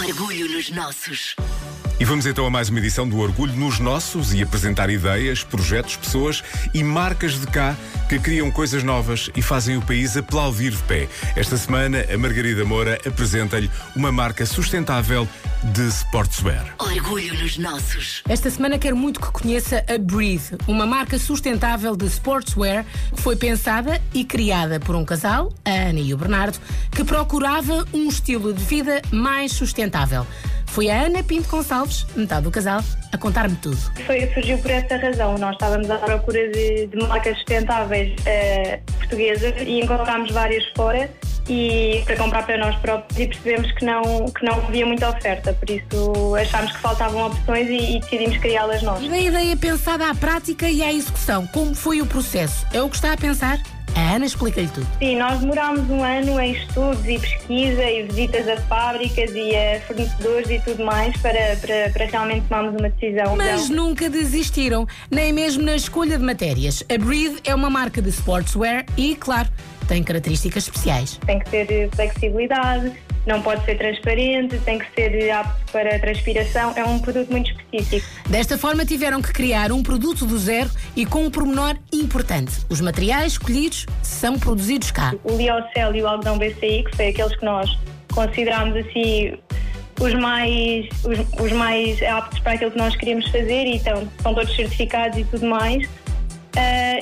Orgulho nos nossos. E vamos então a mais uma edição do Orgulho nos Nossos e apresentar ideias, projetos, pessoas e marcas de cá que criam coisas novas e fazem o país aplaudir de pé. Esta semana, a Margarida Moura apresenta-lhe uma marca sustentável de sportswear. Orgulho nos nossos. Esta semana quero muito que conheça a Breathe, uma marca sustentável de sportswear que foi pensada e criada por um casal, a Ana e o Bernardo, que procurava um estilo de vida mais sustentável. Foi a Ana Pinto Gonçalves, metade do casal, a contar-me tudo. Foi, surgiu por essa razão. Nós estávamos à procura de, de marcas sustentáveis eh, portuguesas e encontramos várias fora e para comprar para nós próprios e percebemos que não, que não havia muita oferta, por isso achámos que faltavam opções e, e decidimos criá-las nós. Da ideia pensada à prática e à execução, como foi o processo? É o que está a pensar? A Ana explica-lhe tudo. Sim, nós demorámos um ano em estudos e pesquisa e visitas a fábricas e a fornecedores e tudo mais para, para, para realmente tomarmos uma decisão. Mas Então, nunca desistiram, nem mesmo na escolha de matérias. A Breathe é uma marca de sportswear e, claro, tem características especiais. tem que ter eh, flexibilidade, não pode ser transparente, tem que ser apto para transpiração. É um produto muito específico. Desta forma, tiveram que criar um produto do zero e com um pormenor importante: os materiais escolhidos são produzidos cá. O liocel e o algodão BCI, que foi aqueles que nós considerámos assim os mais, os, os mais aptos para aquilo que nós queríamos fazer e então, são todos certificados e tudo mais.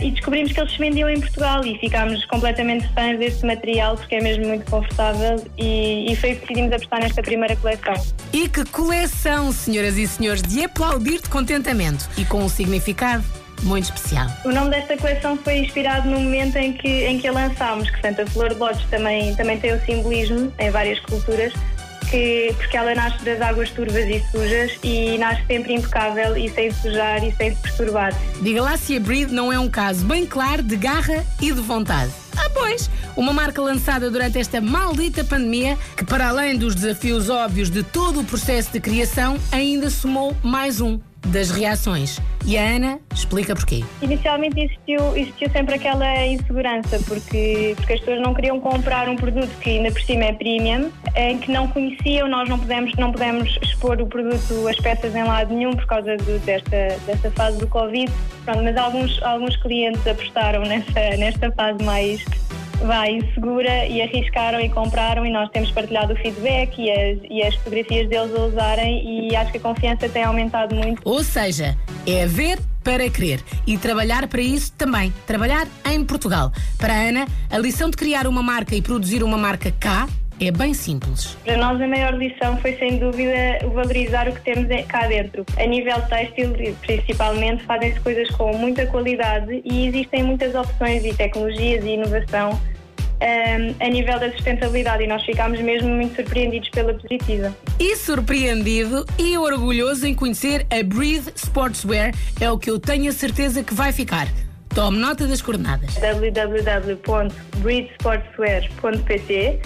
E descobrimos que eles se vendiam em Portugal e ficámos completamente fãs deste material porque é mesmo muito confortável e, e foi que decidimos apostar nesta primeira coleção. E que coleção, senhoras e senhores, de aplaudir de contentamento e com um significado muito especial. O nome desta coleção foi inspirado no momento em que, em que a lançámos, que portanto, a flor de lótus também, também tem o simbolismo em várias culturas, que, porque ela nasce das águas turvas e sujas e nasce sempre impecável e sem sujar e sem se perturbar. Diga lá se a Breathe não é um caso bem claro de garra e de vontade. Ah, pois! Uma marca lançada durante esta maldita pandemia que, para além dos desafios óbvios de todo o processo de criação, ainda somou mais um das reações. E a Ana explica porquê. Inicialmente existiu, existiu sempre aquela insegurança, porque, porque as pessoas não queriam comprar um produto que ainda por cima é premium, em que não conheciam, nós não podemos, não podemos expor o produto, as peças em lado nenhum por causa do- desta, desta fase do Covid. Pronto, mas alguns, alguns clientes apostaram nessa, nesta fase mais vai, insegura e arriscaram e compraram e nós temos partilhado o feedback e as, e as fotografias deles a usarem e acho que a confiança tem aumentado muito. Ou seja, é ver para querer e trabalhar para isso também. Trabalhar em Portugal. Para a Ana, a lição de criar uma marca e produzir uma marca cá é bem simples. Para nós a maior lição foi sem dúvida valorizar o que temos em- cá dentro. A nível têxtil, principalmente, fazem-se coisas com muita qualidade e existem muitas opções e tecnologias e inovação ahm, a nível da sustentabilidade e nós ficámos mesmo muito surpreendidos pela positiva. E surpreendido e orgulhoso em conhecer a Breathe Sportswear é o que eu tenho a certeza que vai ficar. Tome nota das coordenadas. www.breedsportswear.pt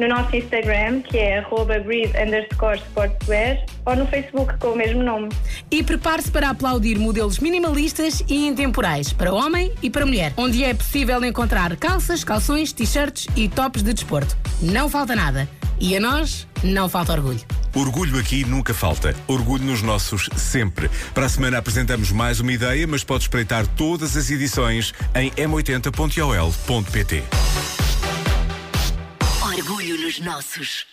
no nosso Instagram, que é arroba breed underscore sportswear, ou no Facebook com o mesmo nome. E prepare-se para aplaudir modelos minimalistas e intemporais para homem e para mulher, onde é possível encontrar calças, calções, t-shirts e tops de desporto. Não falta nada. E a nós não falta orgulho. Orgulho aqui nunca falta. Orgulho nos nossos sempre. Para a semana apresentamos mais uma ideia, mas pode espreitar todas as edições em m80.ol.pt. Orgulho nos nossos.